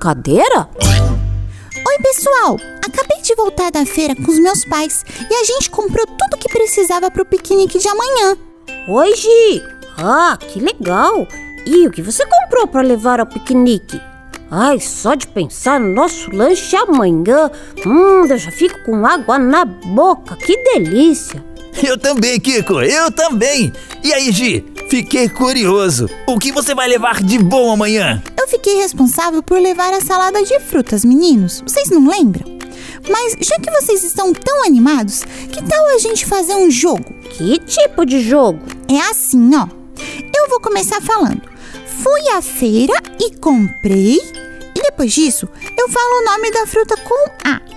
brincadeira? Oi, pessoal! Acabei de voltar da feira com os meus pais e a gente comprou tudo que precisava para o piquenique de amanhã. Oi, Gi! Ah, que legal! E o que você comprou para levar ao piquenique? Ai, só de pensar no nosso lanche amanhã, hum, eu já fico com água na boca, que delícia! Eu também, Kiko, eu também! E aí, Gi, fiquei curioso. O que você vai levar de bom amanhã? Eu fiquei responsável por levar a salada de frutas, meninos. Vocês não lembram? Mas já que vocês estão tão animados, que tal a gente fazer um jogo? Que tipo de jogo? É assim, ó. Eu vou começar falando. Fui à feira e comprei. E depois disso, eu falo o nome da fruta com A.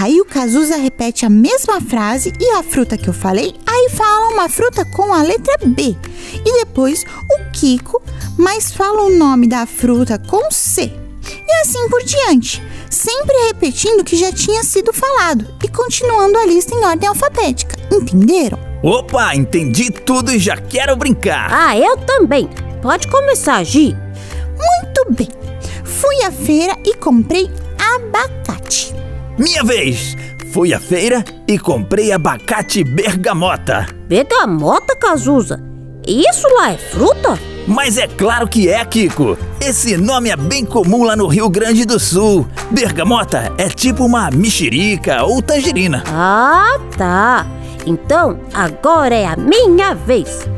Aí o Cazuza repete a mesma frase e a fruta que eu falei, aí fala uma fruta com a letra B. E depois o Kiko, mas fala o nome da fruta com C. E assim por diante, sempre repetindo o que já tinha sido falado e continuando a lista em ordem alfabética. Entenderam? Opa, entendi tudo e já quero brincar. Ah, eu também. Pode começar, Gi. Muito bem. Fui à feira e comprei abacate. Minha vez! Fui à feira e comprei abacate bergamota. Bergamota, Cazuza? Isso lá é fruta? Mas é claro que é, Kiko. Esse nome é bem comum lá no Rio Grande do Sul. Bergamota é tipo uma mexerica ou tangerina. Ah, tá. Então agora é a minha vez.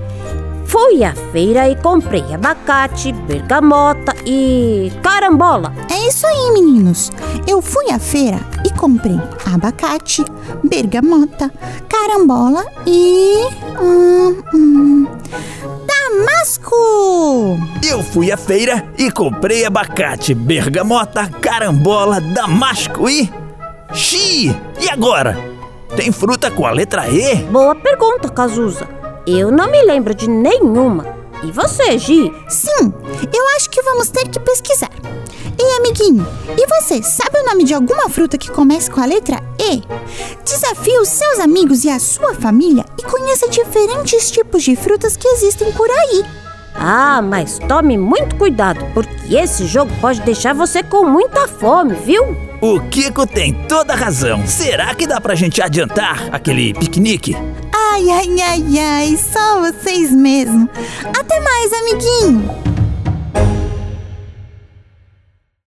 Fui à feira e comprei abacate, bergamota e carambola. É isso aí, meninos. Eu fui à feira comprei abacate, bergamota, carambola e. Hum, hum, damasco! Eu fui à feira e comprei abacate, bergamota, carambola, damasco e. Xi! E agora? Tem fruta com a letra E? Boa pergunta, Cazuza. Eu não me lembro de nenhuma. E você, Gi? Sim, eu acho que vamos ter que pesquisar. E você sabe o nome de alguma fruta que comece com a letra E? Desafie os seus amigos e a sua família e conheça diferentes tipos de frutas que existem por aí. Ah, mas tome muito cuidado, porque esse jogo pode deixar você com muita fome, viu? O Kiko tem toda a razão. Será que dá pra gente adiantar aquele piquenique? Ai, ai, ai, ai, só vocês mesmo. Até mais, amiguinho.